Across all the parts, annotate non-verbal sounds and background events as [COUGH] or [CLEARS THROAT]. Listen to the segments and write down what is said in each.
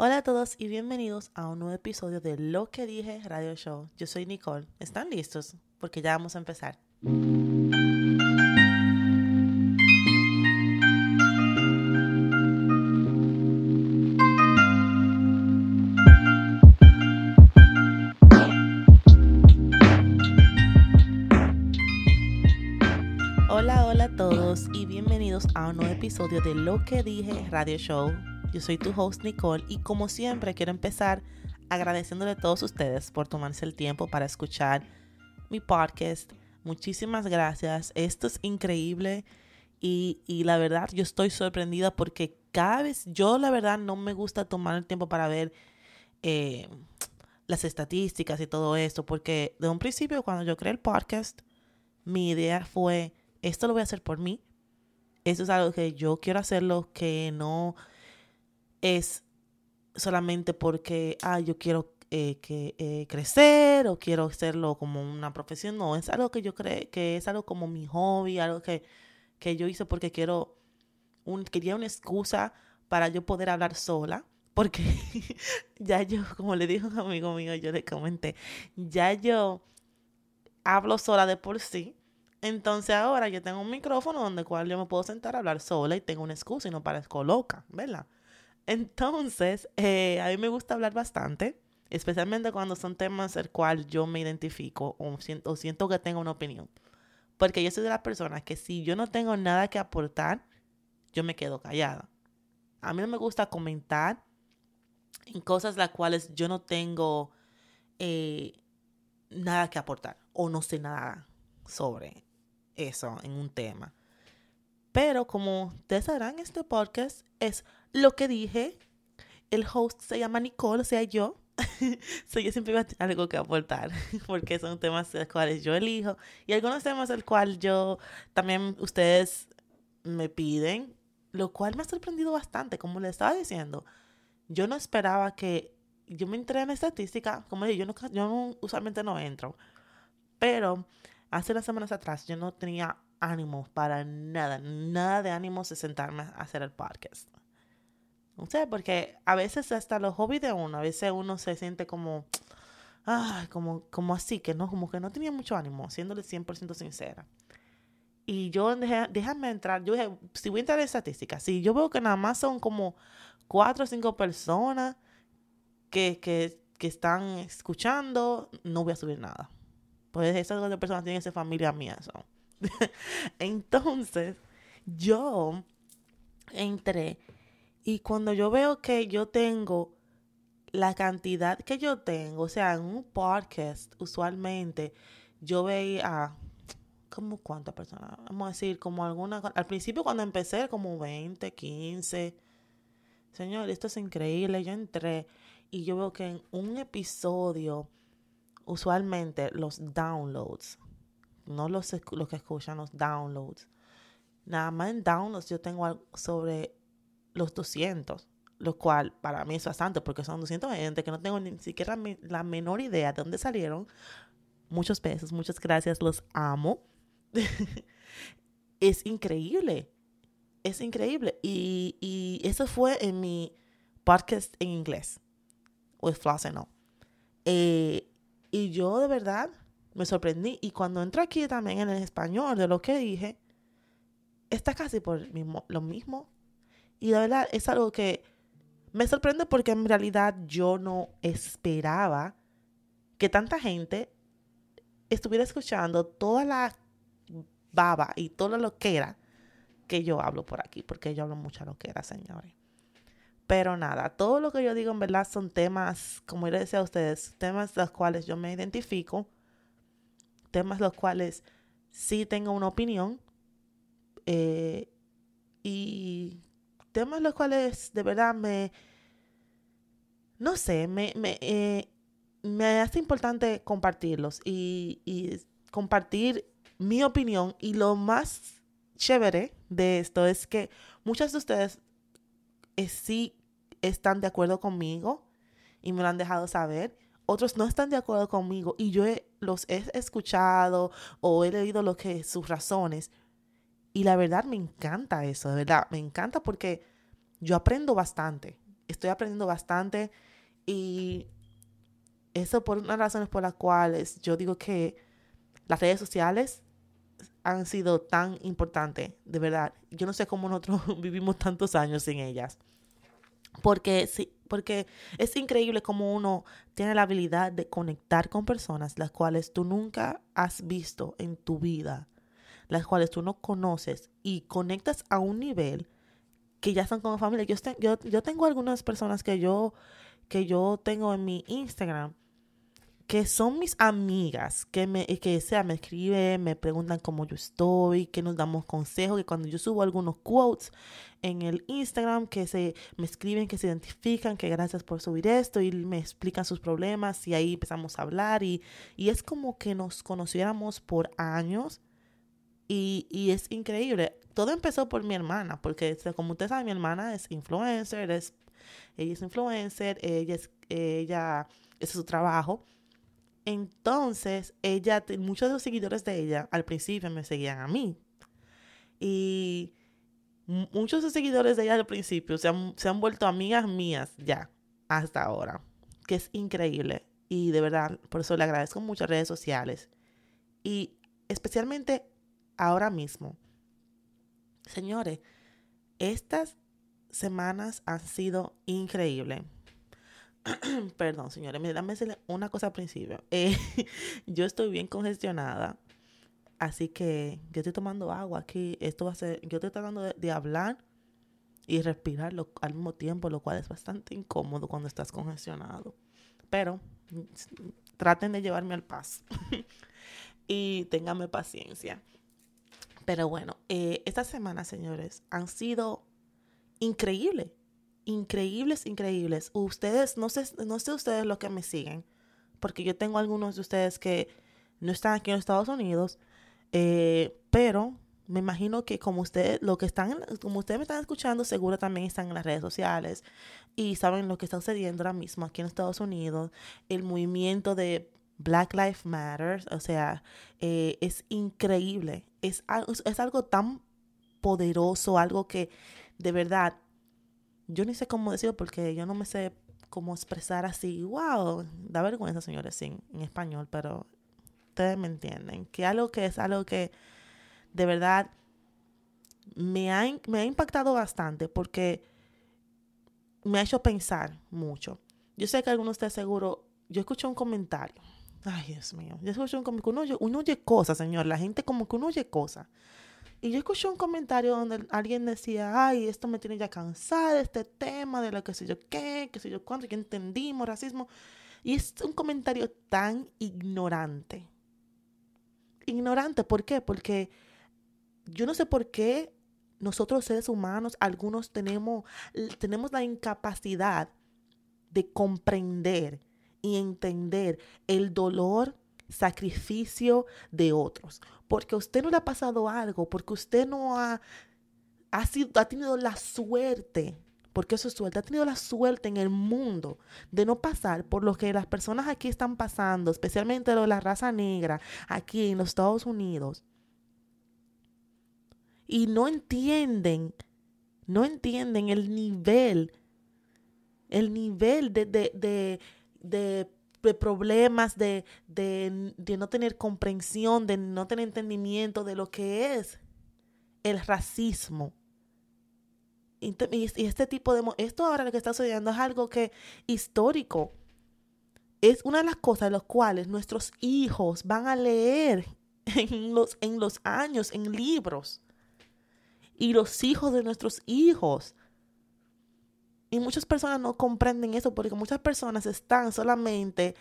Hola a todos y bienvenidos a un nuevo episodio de Lo que dije Radio Show. Yo soy Nicole. ¿Están listos? Porque ya vamos a empezar. Hola, hola a todos y bienvenidos a un nuevo episodio de Lo que dije Radio Show. Yo soy tu host Nicole y como siempre quiero empezar agradeciéndole a todos ustedes por tomarse el tiempo para escuchar mi podcast. Muchísimas gracias. Esto es increíble y, y la verdad yo estoy sorprendida porque cada vez yo la verdad no me gusta tomar el tiempo para ver eh, las estadísticas y todo esto porque de un principio cuando yo creé el podcast mi idea fue esto lo voy a hacer por mí. Esto es algo que yo quiero hacerlo, que no es solamente porque, ah, yo quiero eh, que, eh, crecer o quiero hacerlo como una profesión. No, es algo que yo creo que es algo como mi hobby, algo que, que yo hice porque quiero, un, quería una excusa para yo poder hablar sola. Porque [LAUGHS] ya yo, como le dijo un amigo mío, yo le comenté, ya yo hablo sola de por sí. Entonces ahora yo tengo un micrófono donde cual yo me puedo sentar a hablar sola y tengo una excusa y no parezco loca, ¿verdad? Entonces, eh, a mí me gusta hablar bastante, especialmente cuando son temas el cual yo me identifico o siento, que tengo una opinión. Porque yo soy de las personas que si yo no tengo nada que aportar, yo me quedo callada. A mí no me gusta comentar en cosas las cuales yo no tengo eh, nada que aportar o no sé nada sobre eso en un tema. Pero como ustedes sabrán, este podcast es lo que dije. El host se llama Nicole, o sea, yo. [LAUGHS] so, yo siempre voy a tener algo que aportar, [LAUGHS] porque son temas los cuales yo elijo y algunos temas del cual yo también ustedes me piden, lo cual me ha sorprendido bastante, como les estaba diciendo. Yo no esperaba que yo me entré en estadística, como yo, no, yo no, usualmente no entro, pero hace unas semanas atrás yo no tenía ánimo para nada, nada de ánimo de sentarme a hacer el podcast. No sé, porque a veces hasta los hobbies de uno, a veces uno se siente como, como, como así, que no, como que no tenía mucho ánimo, siéndole 100% sincera. Y yo, déjame entrar, yo dije, si voy a entrar en estadísticas, si yo veo que nada más son como cuatro o cinco personas que, que, que están escuchando, no voy a subir nada. Pues esas dos personas tienen esa familia mía. Son. [LAUGHS] Entonces, yo entré y cuando yo veo que yo tengo la cantidad que yo tengo, o sea, en un podcast, usualmente yo veía como cuántas personas, vamos a decir, como alguna, al principio cuando empecé, como 20, 15. Señor, esto es increíble. Yo entré y yo veo que en un episodio, usualmente los downloads, no los, los que escuchan, los downloads. Nada más en downloads yo tengo sobre los 200, lo cual para mí es bastante porque son 200 gente que no tengo ni siquiera la menor idea de dónde salieron. Muchos besos, muchas gracias, los amo. [LAUGHS] es increíble, es increíble. Y, y, eso fue en mi podcast en inglés, with Floss and eh, y yo de verdad me sorprendí. Y cuando entré aquí también en el español de lo que dije, está casi por mismo, lo mismo. Y la verdad es algo que me sorprende porque en realidad yo no esperaba que tanta gente estuviera escuchando toda la baba y todo lo que era que yo hablo por aquí, porque yo hablo mucha lo que era, señores. Pero nada, todo lo que yo digo en verdad son temas, como yo les decía a ustedes, temas los cuales yo me identifico, temas los cuales sí tengo una opinión eh, y temas los cuales de verdad me, no sé, me, me, eh, me hace importante compartirlos y, y compartir mi opinión y lo más chévere de esto es que muchas de ustedes eh, sí están de acuerdo conmigo y me lo han dejado saber. Otros no están de acuerdo conmigo y yo los he escuchado o he leído lo que sus razones. Y la verdad me encanta eso, de verdad, me encanta porque yo aprendo bastante. estoy aprendiendo bastante y eso por unas razones por las cuales yo digo que las redes sociales han sido tan importantes, de verdad. Yo no sé cómo nosotros [LAUGHS] vivimos tantos años sin ellas. Porque, sí, porque es increíble cómo uno tiene la habilidad de conectar con personas las cuales tú nunca has visto en tu vida, las cuales tú no conoces y conectas a un nivel que ya están como familia. Yo, yo, yo tengo algunas personas que yo, que yo tengo en mi Instagram que son mis amigas, que me, que sea, me escriben, me preguntan cómo yo estoy, que nos damos consejos, que cuando yo subo algunos quotes en el Instagram, que se me escriben, que se identifican, que gracias por subir esto y me explican sus problemas y ahí empezamos a hablar y, y es como que nos conociéramos por años y, y es increíble. Todo empezó por mi hermana, porque como ustedes saben, mi hermana es influencer, es, ella es influencer, ella es, ella, ese es su trabajo. Entonces, ella, muchos de los seguidores de ella al principio me seguían a mí. Y muchos de los seguidores de ella al principio se han, se han vuelto amigas mías ya, hasta ahora. Que es increíble. Y de verdad, por eso le agradezco mucho a redes sociales. Y especialmente ahora mismo. Señores, estas semanas han sido increíbles. [CLEARS THROAT] Perdón, señores, déjame una cosa al principio. [LAUGHS] Eh, yo estoy bien congestionada, así que yo estoy tomando agua aquí. Esto va a ser, yo estoy tratando de, hablar y respirar al mismo tiempo, lo cual es bastante incómodo cuando estás congestionado. Pero traten de llevarme al paso [LAUGHS] y ténganme paciencia. Pero bueno, eh, estas semanas, señores, han sido increíbles increíbles, increíbles. Ustedes, no sé, no sé ustedes lo que me siguen, porque yo tengo algunos de ustedes que no están aquí en los Estados Unidos, eh, pero me imagino que como ustedes, lo que están, como ustedes me están escuchando, seguro también están en las redes sociales y saben lo que está sucediendo ahora mismo aquí en Estados Unidos, el movimiento de Black Lives Matter, o sea, eh, es increíble, es, es algo tan poderoso, algo que de verdad yo ni sé cómo decirlo porque yo no me sé cómo expresar así. ¡Wow! Da vergüenza, señores, sí, en español, pero ustedes me entienden. Que algo que es algo que de verdad me ha, me ha impactado bastante porque me ha hecho pensar mucho. Yo sé que algunos de ustedes seguro, yo escuché un comentario. Ay, Dios mío. Yo escuché un comentario. Uno, oye cosas, señor. La gente como que uno oye cosas. Y yo escuché un comentario donde alguien decía, ay, esto me tiene ya cansada, este tema de lo que sé yo qué, que sé yo cuánto, que entendimos, racismo. Y es un comentario tan ignorante. Ignorante, ¿por qué? Porque yo no sé por qué nosotros seres humanos, algunos tenemos, tenemos la incapacidad de comprender y entender el dolor sacrificio de otros. Porque a usted no le ha pasado algo, porque usted no ha, ha, sido, ha tenido la suerte, porque eso es suerte, ha tenido la suerte en el mundo de no pasar por lo que las personas aquí están pasando, especialmente lo de la raza negra, aquí en los Estados Unidos. Y no entienden, no entienden el nivel, el nivel de, de, de, de de problemas, de, de, de, no tener comprensión, de no tener entendimiento de lo que es el racismo. Y, este tipo de... Esto ahora lo que está sucediendo es algo que histórico. Es una de las cosas de las cuales nuestros hijos van a leer [LAUGHS] en los, en los años, en libros. Y los hijos de nuestros hijos y muchas personas no comprenden eso porque muchas personas están solamente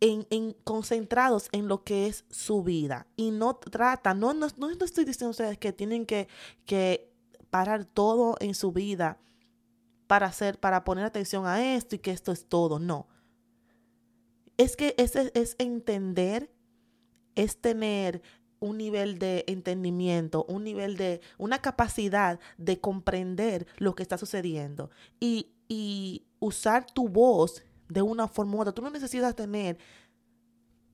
en, concentrados en lo que es su vida y no tratan, no, no, no estoy diciendo a ustedes que tienen que, que parar todo en su vida para hacer, para poner atención a esto y que esto es todo, no. Es que es entender, es tener un nivel de entendimiento, un nivel de, una capacidad de comprender lo que está sucediendo y, y usar tu voz de una forma u otra. Tú no necesitas tener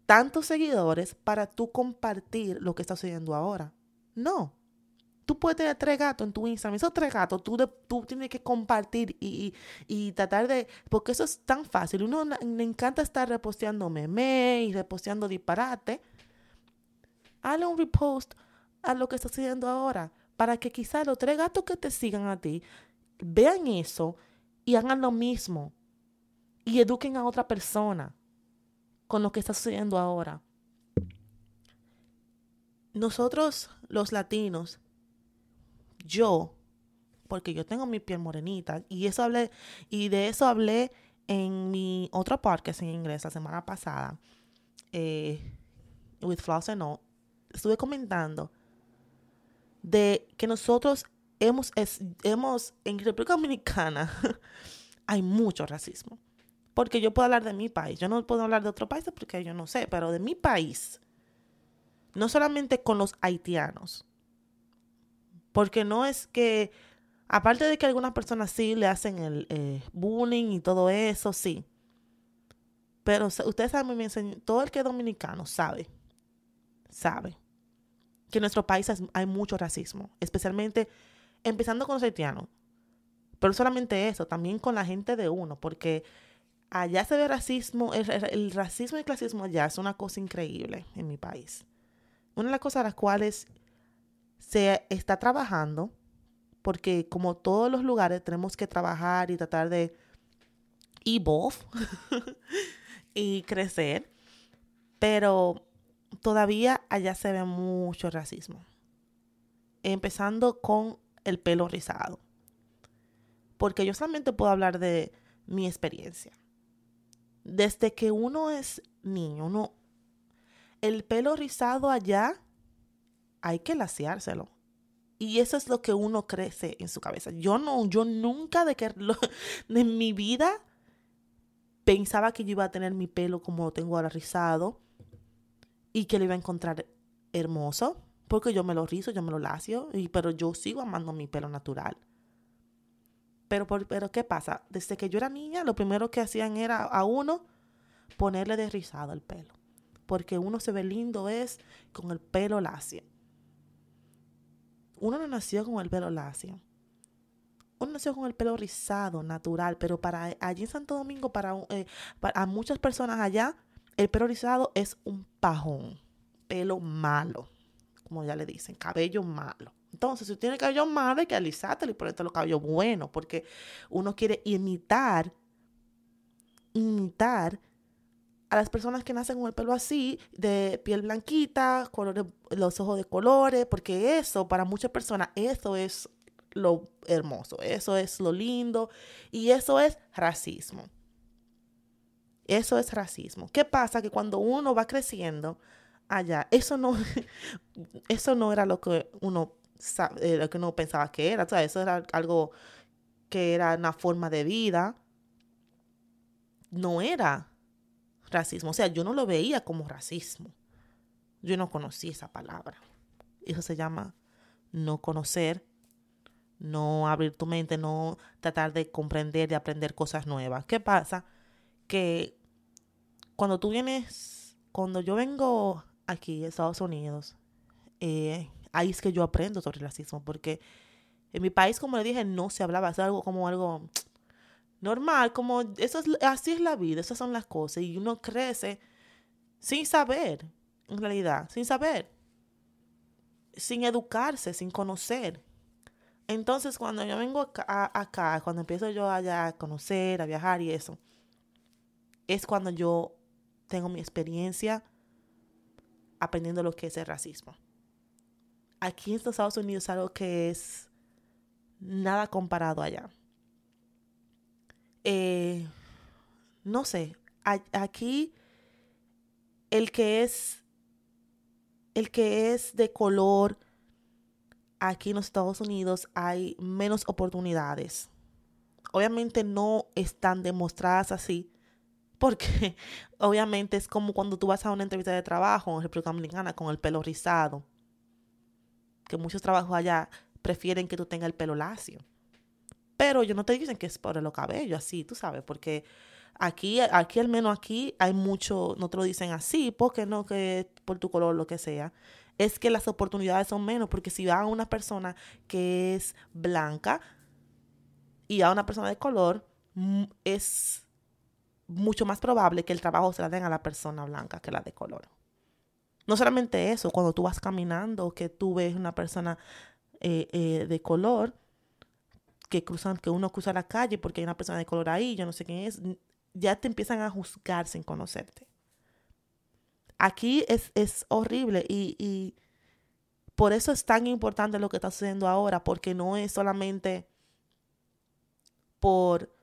tantos seguidores para tú compartir lo que está sucediendo ahora. No. Tú puedes tener tres gatos en tu Instagram. Esos tres gatos tú, tú tienes que compartir y, y, tratar de... Porque eso es tan fácil. Uno le encanta estar reposteando memes y reposteando disparate. Hazle un repost a lo que está sucediendo ahora. Para que quizás los tres gatos que te sigan a ti vean eso y hagan lo mismo. Y eduquen a otra persona con lo que está sucediendo ahora. Nosotros, los latinos, yo, porque yo tengo mi piel morenita, y eso hablé, y de eso hablé en mi otro podcast en inglés la semana pasada, eh, with Floss and All, estuve comentando de que nosotros hemos, hemos en República Dominicana [LAUGHS] hay mucho racismo. Porque yo puedo hablar de mi país, yo no puedo hablar de otro país porque yo no sé, pero de mi país, no solamente con los haitianos, porque no es que, aparte de que algunas personas sí le hacen el eh, bullying y todo eso, sí. Pero ustedes saben muy bien, todo el que es dominicano sabe, sabe que en nuestro país hay mucho racismo, especialmente empezando con los haitianos. Pero solamente eso, también con la gente de uno, porque allá se ve racismo, el, racismo y el clasismo allá es una cosa increíble en mi país. Una de las cosas a las cuales se está trabajando, porque como todos los lugares tenemos que trabajar y tratar de evolve [LAUGHS] y crecer, pero todavía allá se ve mucho racismo. Empezando con el pelo rizado. Porque yo solamente puedo hablar de mi experiencia. Desde que uno es niño, uno, el pelo rizado allá hay que laciárselo. Y eso es lo que uno crece en su cabeza. Yo no, yo nunca de que [LAUGHS] de mi vida pensaba que yo iba a tener mi pelo como lo tengo ahora rizado y que lo iba a encontrar hermoso, porque yo me lo rizo, yo me lo lacio, y, pero yo sigo amando mi pelo natural. Pero, pero ¿qué pasa? Desde que yo era niña, lo primero que hacían era a uno ponerle de rizado el pelo. Porque uno se ve lindo es con el pelo lacio. Uno no nació con el pelo lacio. Uno nació con el pelo rizado, natural, pero para allí en Santo Domingo, para, eh, para muchas personas allá, el pelo rizado es un pajón, pelo malo, como ya le dicen, cabello malo. Entonces, si tiene cabello malo, hay que alisártelo y ponerte los cabellos buenos, porque uno quiere imitar, imitar a las personas que nacen con el pelo así, de piel blanquita, colores, los ojos de colores, porque eso, para muchas personas, eso es lo hermoso, eso es lo lindo y eso es racismo. Eso es racismo. ¿Qué pasa? Que cuando uno va creciendo allá, eso no, [LAUGHS] eso no era lo que uno eh, lo que uno pensaba que era. O sea, eso era algo que era una forma de vida. No era racismo. O sea, yo no lo veía como racismo. Yo no conocí esa palabra. Eso se llama no conocer, no abrir tu mente, no tratar de comprender, de aprender cosas nuevas. ¿Qué pasa? Que cuando tú vienes, cuando yo vengo aquí a Estados Unidos, eh, ahí es que yo aprendo sobre el racismo, porque en mi país, como le dije, no se hablaba, es algo como algo normal, como eso es, así es la vida, esas son las cosas, y uno crece sin saber, en realidad, sin saber, sin educarse, sin conocer. Entonces, cuando yo vengo acá, acá, cuando empiezo yo allá a conocer, a viajar y eso, es cuando yo tengo mi experiencia aprendiendo lo que es el racismo aquí en Estados Unidos es algo que es nada comparado allá. Eh, no sé, aquí el que es el que es de color aquí en los Estados Unidos hay menos oportunidades. Obviamente no están demostradas así, porque [LAUGHS] obviamente es como cuando tú vas a una entrevista de trabajo en República Dominicana con el pelo rizado que muchos trabajos allá prefieren que tú tengas el pelo lacio. Pero ellos no te dicen que es por el cabello, así, tú sabes, porque aquí, aquí al menos aquí hay mucho, no te lo dicen así, porque no que por tu color, lo que sea. es que las oportunidades son menos, porque si va a una persona que es blanca y a una persona de color, es mucho más probable que el trabajo se la den a la persona blanca que la de color. No solamente eso, cuando tú vas caminando, que tú ves una persona eh, eh, de color, que cruzan, que uno cruza la calle porque hay una persona de color ahí, yo no sé quién es, ya te empiezan a juzgar sin conocerte. Aquí es, es horrible y, y por eso es tan importante lo que está sucediendo ahora, porque no es solamente por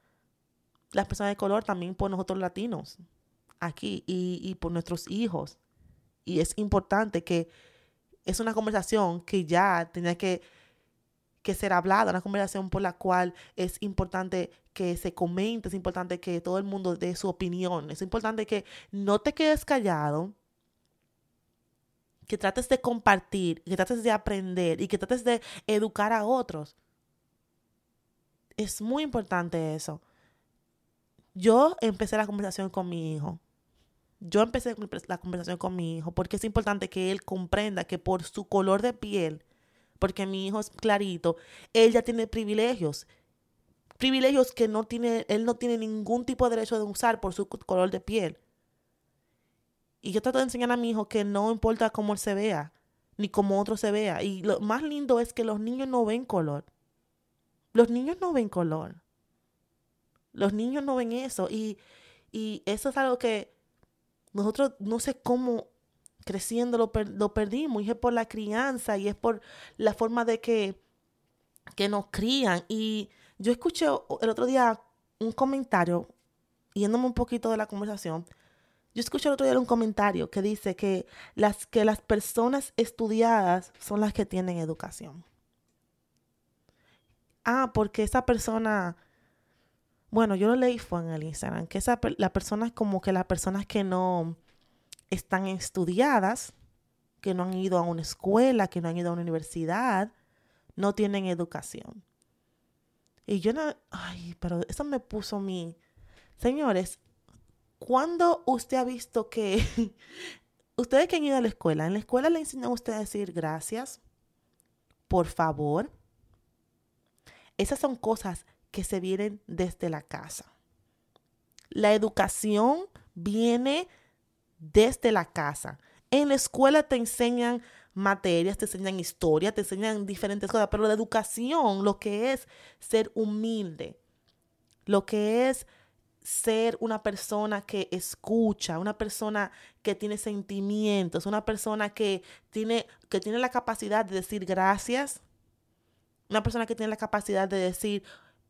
las personas de color, también por nosotros latinos aquí y, y por nuestros hijos. Y es importante que es una conversación que ya tenía que, que ser hablada, una conversación por la cual es importante que se comente, es importante que todo el mundo dé su opinión, es importante que no te quedes callado, que trates de compartir, que trates de aprender y que trates de educar a otros. Es muy importante eso. Yo empecé la conversación con mi hijo. Yo empecé la conversación con mi hijo porque es importante que él comprenda que por su color de piel, porque mi hijo es clarito, él ya tiene privilegios. Privilegios que no tiene, él no tiene ningún tipo de derecho de usar por su color de piel. Y yo trato de enseñar a mi hijo que no importa cómo él se vea, ni cómo otro se vea. Y lo más lindo es que los niños no ven color. Los niños no ven color. Los niños no ven eso. Y, y eso es algo que nosotros no sé cómo creciendo lo, lo, perdimos. Y es por la crianza y es por la forma de que, que nos crían. Y yo escuché el otro día un comentario, yéndome un poquito de la conversación, yo escuché el otro día un comentario que dice que las, que las personas estudiadas son las que tienen educación. Ah, porque esa persona, bueno, yo lo leí fue en el Instagram, que esa, la persona es como que las personas que no están estudiadas, que no han ido a una escuela, que no han ido a una universidad, no tienen educación. Y yo no, ay, pero eso me puso mi, señores, ¿Cuándo usted ha visto que [LAUGHS] ustedes que han ido a la escuela, en la escuela le enseñan a usted a decir gracias, por favor? Esas son cosas que se vienen desde la casa. La educación viene desde la casa. En la escuela te enseñan materias, te enseñan historia, te enseñan diferentes cosas, pero la educación, lo que es ser humilde, lo que es ser una persona que escucha, una persona que tiene sentimientos, una persona que tiene, que tiene la capacidad de decir gracias, una persona que tiene la capacidad de decir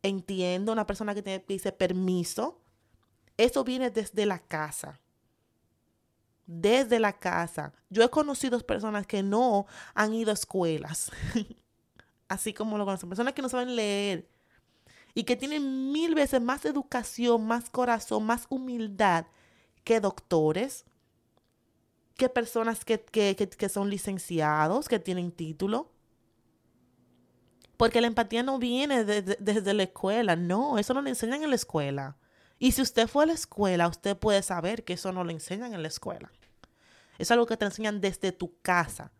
entiendo, una persona que, que dice permiso. Eso viene desde la casa. Desde la casa. Yo he conocido personas que no han ido a escuelas. [LAUGHS] Así como lo conocen. Personas que no saben leer y que tienen mil veces más educación, más corazón, más humildad que doctores, que personas que, son licenciados, que tienen título. Porque la empatía no viene desde la escuela, no, eso no le enseñan en la escuela. Y si usted fue a la escuela, usted puede saber que eso no lo enseñan en la escuela. Es algo que te enseñan desde tu casa.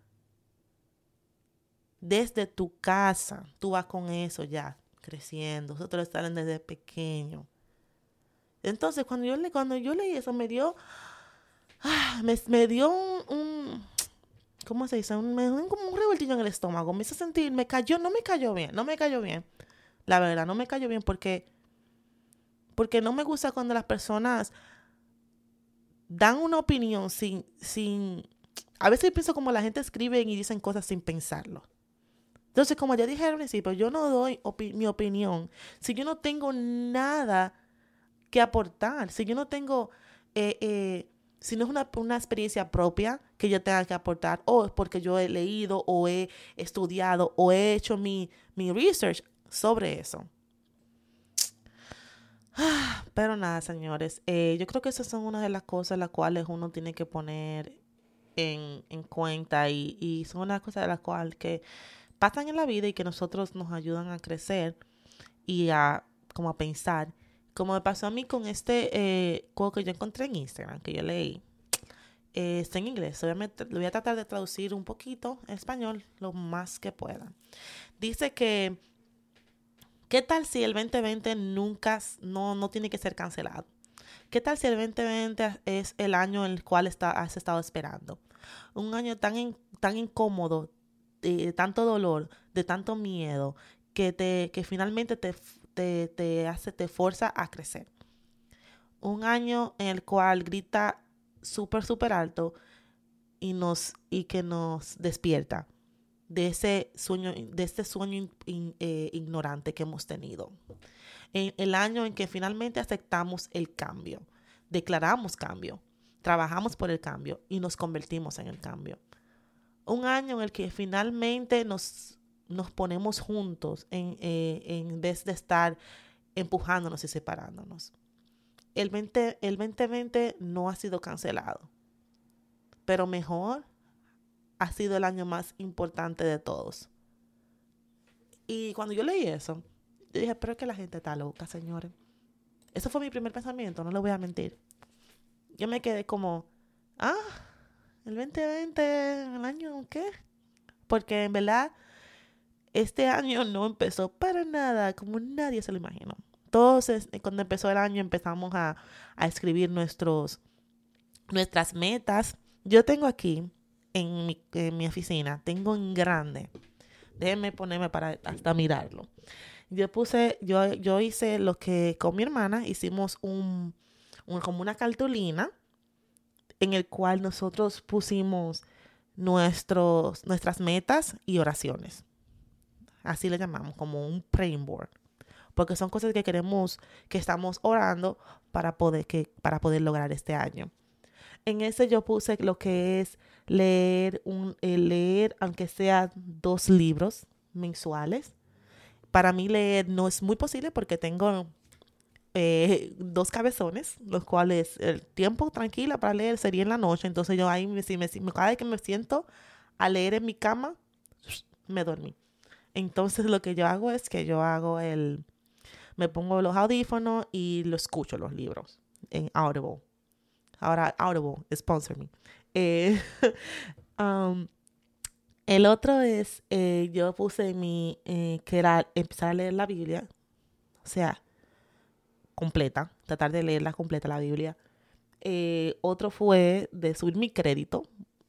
Desde tu casa, tú vas con eso ya creciendo, nosotros salen desde pequeño. Entonces, cuando yo, le, cuando yo leí eso, me dio, ah, me, dio un, ¿cómo se dice? Me dio como un revoltillo en el estómago. Me hizo sentir, me cayó, no me cayó bien, no me cayó bien. La verdad, no me cayó bien porque, porque no me gusta cuando las personas dan una opinión sin, sin, a veces pienso como la gente escribe y dicen cosas sin pensarlo. Entonces, como ya dije al principio, yo no doy mi opinión si yo no tengo nada que aportar, si yo no tengo, eh, eh, si no es una, una, experiencia propia que yo tenga que aportar, o es porque yo he leído o he estudiado o he hecho mi, mi research sobre eso. [SIGHS] Pero nada, señores, eh, yo creo que esas son una de las cosas las cuales uno tiene que poner en, en cuenta y, y son una cosa de las cuales que pasan en la vida y que nosotros nos ayudan a crecer y a como a pensar. Como me pasó a mí con este eh, que yo encontré en Instagram, que yo leí. eh, está en inglés. Obviamente lo voy a tratar de traducir un poquito en español, lo más que pueda. Dice que, ¿qué tal si el 2020 nunca, no, no tiene que ser cancelado? ¿Qué tal si el 2020 es el año en el cual está, has estado esperando? Un año tan, tan incómodo, de tanto dolor, de tanto miedo, que, te, que finalmente te, te, te hace, te fuerza a crecer. Un año en el cual grita súper, súper alto y, nos, y que nos despierta de ese sueño, de este sueño eh, ignorante que hemos tenido. En el año en que finalmente aceptamos el cambio, declaramos cambio, trabajamos por el cambio y nos convertimos en el cambio. Un año en el que finalmente nos, nos ponemos juntos en, eh, en vez de estar empujándonos y separándonos. El, 20, el 2020 no ha sido cancelado, pero mejor ha sido el año más importante de todos. Y cuando yo leí eso, yo dije, pero es que la gente está loca, señores. Eso fue mi primer pensamiento, no le voy a mentir. Yo me quedé como, ah, el 2020, el año, ¿qué? Porque en verdad, este año no empezó para nada como nadie se lo imaginó. Entonces, cuando empezó el año empezamos a, a escribir nuestros, nuestras metas. Yo tengo aquí en mi, en mi oficina, tengo en grande. Déjenme ponerme para hasta mirarlo. Yo puse, yo, yo hice lo que con mi hermana hicimos un, un, como una cartulina en el cual nosotros pusimos nuestros, nuestras metas y oraciones. Así le llamamos, como un praying board. Porque son cosas que queremos, que estamos orando para poder, que, para poder lograr este año. En ese yo puse lo que es leer, un, eh, leer aunque sea dos libros mensuales. Para mí leer no es muy posible porque tengo eh, dos cabezones, los cuales el tiempo tranquila para leer sería en la noche. Entonces yo ahí, si me, cada vez que me siento a leer en mi cama, me dormí. Entonces lo que yo hago es que yo hago el, me pongo los audífonos y lo escucho los libros en Audible. Ahora Audible, sponsor me. Eh, [LAUGHS] um, el otro es, eh, yo puse mi, eh, que era empezar a leer la Biblia, o sea, completa, tratar de leerla completa la Biblia. otro fue de subir mi crédito.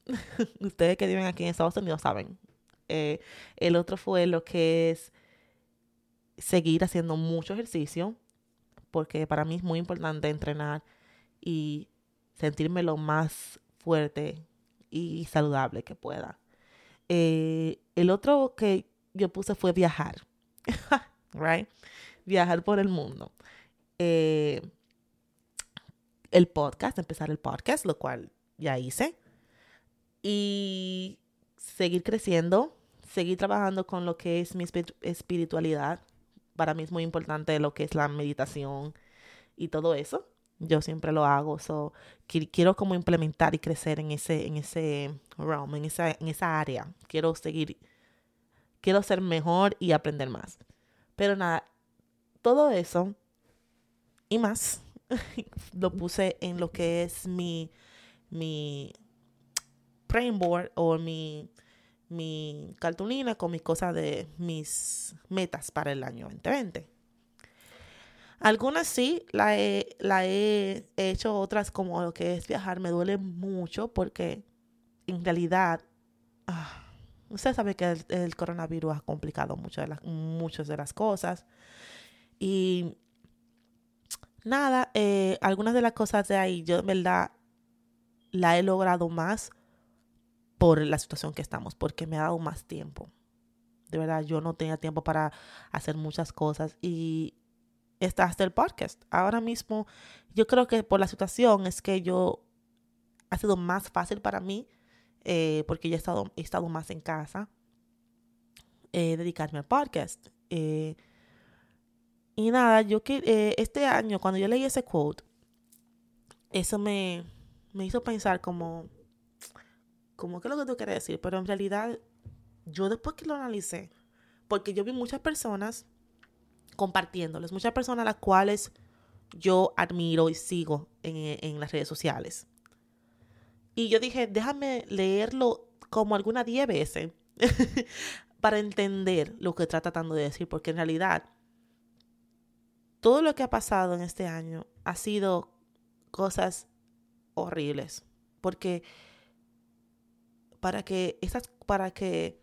[LAUGHS] Ustedes que viven aquí en Estados Unidos saben. El otro fue lo que es seguir haciendo mucho ejercicio, porque para mí es muy importante entrenar y sentirme lo más fuerte y saludable que pueda. Eh, el otro que yo puse fue viajar, [LAUGHS] right? Viajar por el mundo. Eh, el podcast, empezar el podcast, lo cual ya hice. Y seguir creciendo, seguir trabajando con lo que es mi espiritualidad. Para mí es muy importante lo que es la meditación y todo eso. Yo siempre lo hago. So, quiero como implementar y crecer en ese, en ese realm, en esa, en esa área. Quiero seguir, quiero ser mejor y aprender más. Pero nada, todo eso y más [LAUGHS] lo puse en lo que es mi, mi o mi, mi cartulina con mis cosas de mis metas para el año 2020. Algunas sí, la he, la he hecho, otras como lo que es viajar, me duele mucho porque en realidad, ah, usted sabe que el, coronavirus ha complicado mucho de las, muchas de las cosas. Y nada, eh, algunas de las cosas de ahí, yo en verdad la he logrado más por la situación que estamos, porque me ha dado más tiempo. De verdad, yo no tenía tiempo para hacer muchas cosas y está hasta el podcast. Ahora mismo, yo creo que por la situación es que yo ha sido más fácil para mí, eh, porque ya he estado, he estado más en casa, eh, dedicarme al podcast. Eh, y nada, yo que este año, cuando yo leí ese quote, eso me, me hizo pensar como, como, ¿qué es lo que tú quieres decir? Pero en realidad, yo después que lo analicé, porque yo vi muchas personas compartiéndoles. Muchas personas a las cuales yo admiro y sigo en, las redes sociales. Y yo dije, déjame leerlo como alguna diez veces [LAUGHS] para entender lo que está tratando de decir, porque en realidad todo lo que ha pasado en este año ha sido cosas horribles, porque para que esas para que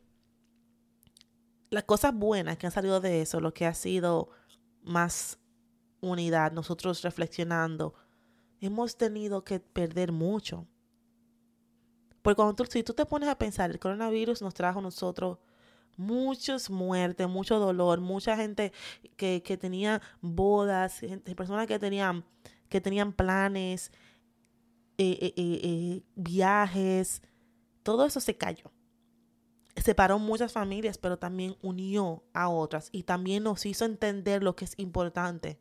las cosas buenas que han salido de eso, lo que ha sido más unidad, nosotros reflexionando, hemos tenido que perder mucho. Porque cuando tú, si tú te pones a pensar, el coronavirus nos trajo a nosotros muchas muertes, mucho dolor, mucha gente que, tenía bodas, personas que tenían, que tenían planes, eh, eh, eh, viajes, todo eso se cayó. Separó muchas familias, pero también unió a otras y también nos hizo entender lo que es importante.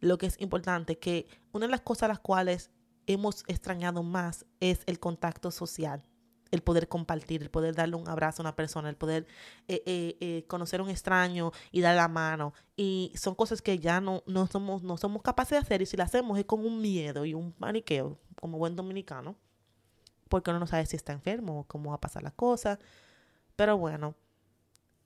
Lo que es importante, que una de las cosas a las cuales hemos extrañado más es el contacto social el poder compartir, el poder darle un abrazo a una persona, el poder eh, eh, eh, conocer a un extraño y dar la mano. Y son cosas que ya no, no, somos, no somos capaces de hacer y si las hacemos es con un miedo y un paniqueo, como buen dominicano, porque uno no sabe si está enfermo o cómo va a pasar la cosa. Pero bueno,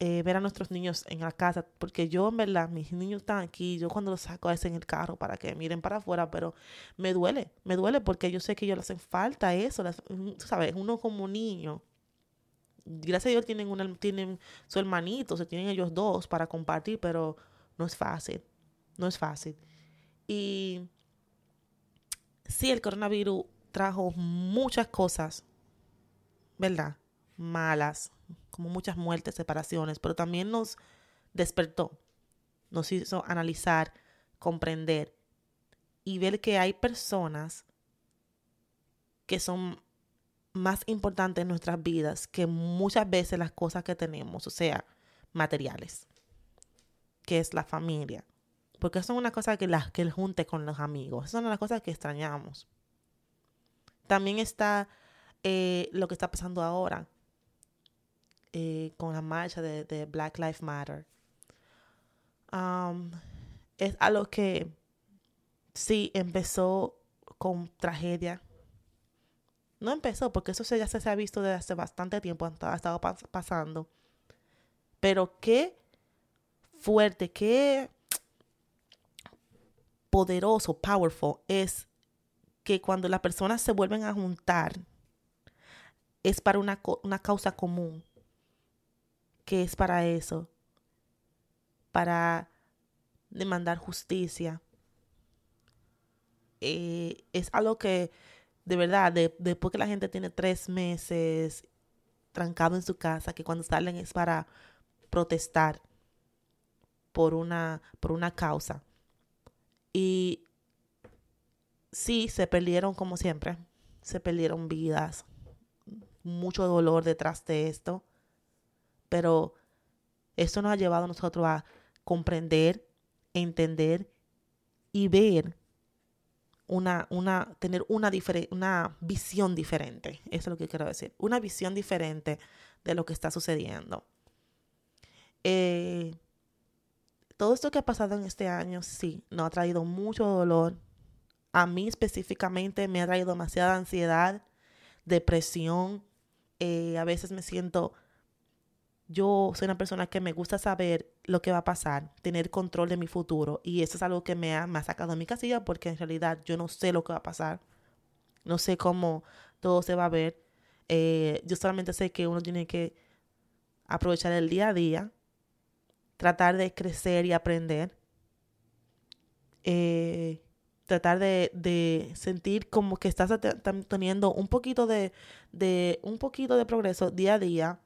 eh, ver a nuestros niños en la casa, porque yo en verdad, mis niños están aquí, yo cuando los saco a en el carro para que miren para afuera, pero me duele, me duele porque yo sé que ellos les hacen falta eso, mm, ¿sabes? Uno como niño, gracias a Dios tienen, una, tienen su hermanito, se tienen ellos dos para compartir, pero no es fácil, no es fácil. Y sí, el coronavirus trajo muchas cosas, ¿verdad? Malas, como muchas muertes, separaciones, pero también nos despertó, nos hizo analizar, comprender y ver que hay personas que son más importantes en nuestras vidas que muchas veces las cosas que tenemos, o sea, materiales, que es la familia. Porque es una cosa que, las que junte con los amigos, de las cosas que extrañamos. También está eh, lo que está pasando ahora, eh, con la marcha de, Black Lives Matter. Um, es algo que sí empezó con tragedia. No empezó, porque eso ya se, ha visto desde hace bastante tiempo, ha estado pasando. Pero qué fuerte, qué poderoso, powerful es que cuando las personas se vuelven a juntar es para una, una causa común que es para eso, para demandar justicia. Eh, es algo que, de verdad, después que la gente tiene tres meses trancado en su casa, que cuando salen es para protestar por una, por una causa. Y sí, se perdieron como siempre, se perdieron vidas, mucho dolor detrás de esto pero esto nos ha llevado a nosotros a comprender, entender y ver una, una, tener una, una visión diferente. Eso es lo que quiero decir. Una visión diferente de lo que está sucediendo. Eh, todo esto que ha pasado en este año, sí, nos ha traído mucho dolor. A mí específicamente me ha traído demasiada ansiedad, depresión. Eh, a veces me siento yo soy una persona que me gusta saber lo que va a pasar, tener control de mi futuro. Y eso es algo que me ha, sacado de mi casilla porque en realidad yo no sé lo que va a pasar. No sé cómo todo se va a ver. Eh, yo solamente sé que uno tiene que aprovechar el día a día, tratar de crecer y aprender. Eh, tratar de, sentir como que estás teniendo un poquito de, de, un poquito de progreso día a día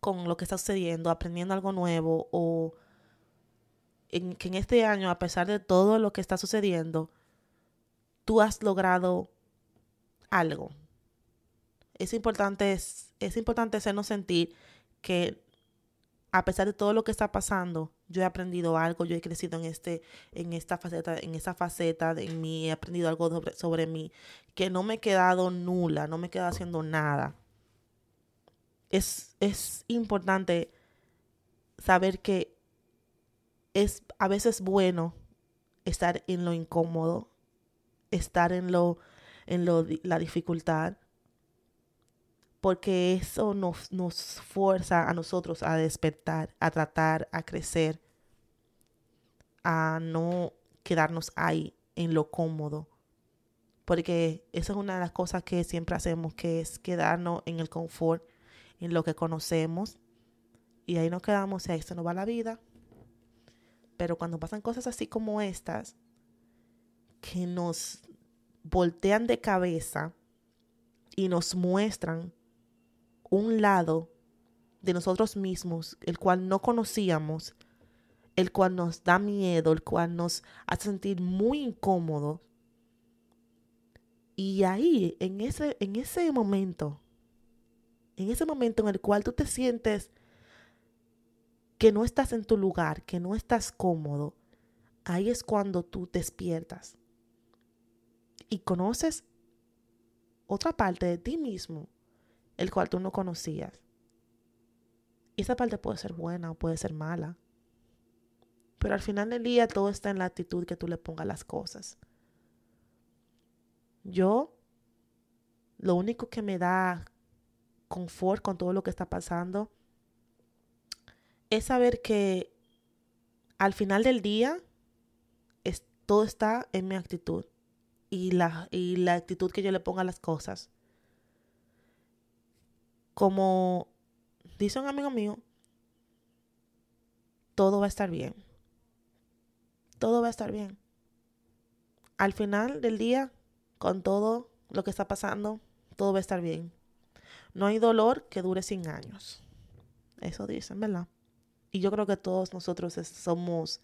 con lo que está sucediendo, aprendiendo algo nuevo o que en este año, a pesar de todo lo que está sucediendo, tú has logrado algo. Es importante, es, es importante hacernos sentir que a pesar de todo lo que está pasando, yo he aprendido algo, yo he crecido en este, en esta faceta, en esa faceta de mí, he aprendido algo sobre, sobre mí, que no me he quedado nula, no me he quedado haciendo nada. Es, importante saber que es a veces bueno estar en lo incómodo, estar en lo en la dificultad, porque eso nos, nos fuerza a nosotros a despertar, a tratar, a crecer, a no quedarnos ahí en lo cómodo. Porque esa es una de las cosas que siempre hacemos, que es quedarnos en el confort, en lo que conocemos. Y ahí nos quedamos y ahí se nos va la vida. Pero cuando pasan cosas así como estas, que nos voltean de cabeza y nos muestran un lado de nosotros mismos, el cual no conocíamos, el cual nos da miedo, el cual nos hace sentir muy incómodo. Y ahí, en ese, en ese momento, en ese momento en el cual tú te sientes que no estás en tu lugar, que no estás cómodo, ahí es cuando tú despiertas y conoces otra parte de ti mismo el cual tú no conocías. Y esa parte puede ser buena o puede ser mala. Pero al final del día todo está en la actitud que tú le pongas las cosas. Yo, lo único que me da confort con todo lo que está pasando es saber que al final del día es, todo está en mi actitud y la, y la actitud que yo le ponga a las cosas como dice un amigo mío, todo va a estar bien. Todo va a estar bien. Al final del día, con todo lo que está pasando, todo va a estar bien. No hay dolor que dure 100 años. Eso dicen, ¿verdad? Y yo creo que todos nosotros somos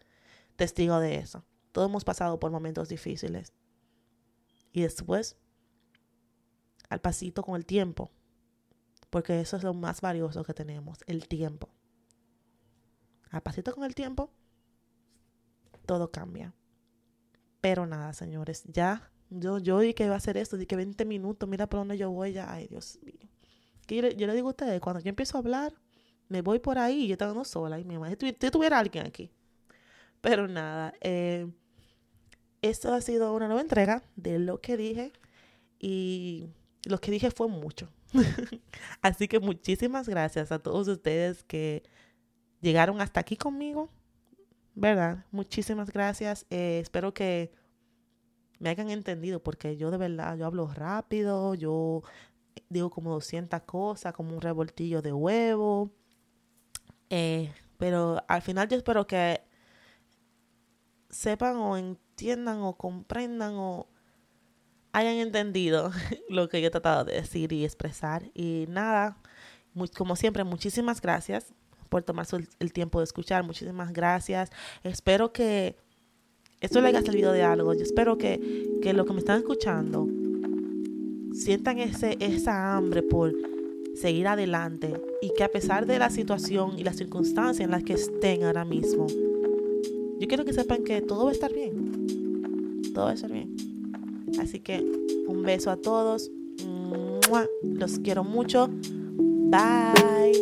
testigos de eso. Todos hemos pasado por momentos difíciles. Y después, al pasito con el tiempo, porque eso es lo más valioso que tenemos, el tiempo. A pasito con el tiempo, todo cambia. Pero nada, señores, ya yo, yo dije que iba a hacer esto, dije que 20 minutos, mira por dónde yo voy ya, ay Dios mío. yo, le digo a ustedes, cuando yo empiezo a hablar, me voy por ahí, yo estando sola, y mi mamá, si tuviera alguien aquí. Pero nada, eh, esto ha sido una nueva entrega de lo que dije, y lo que dije fue mucho. [LAUGHS] Así que muchísimas gracias a todos ustedes que llegaron hasta aquí conmigo. ¿Verdad? Muchísimas gracias. Eh, espero que me hayan entendido porque yo de verdad, yo hablo rápido, yo digo como 200 cosas, como un revoltillo de huevo. Eh, pero al final yo espero que sepan o entiendan o comprendan o hayan entendido [LAUGHS] lo que yo he tratado de decir y expresar. Y nada, como siempre, muchísimas gracias por tomarse el, tiempo de escuchar. Muchísimas gracias. Espero que esto le haya servido de algo. Yo espero que, que lo que me están escuchando sientan ese, esa hambre por seguir adelante y que a pesar de la situación y las circunstancias en las que estén ahora mismo, yo quiero que sepan que todo va a estar bien. Todo va a estar bien. Así que un beso a todos. Los quiero mucho. Bye.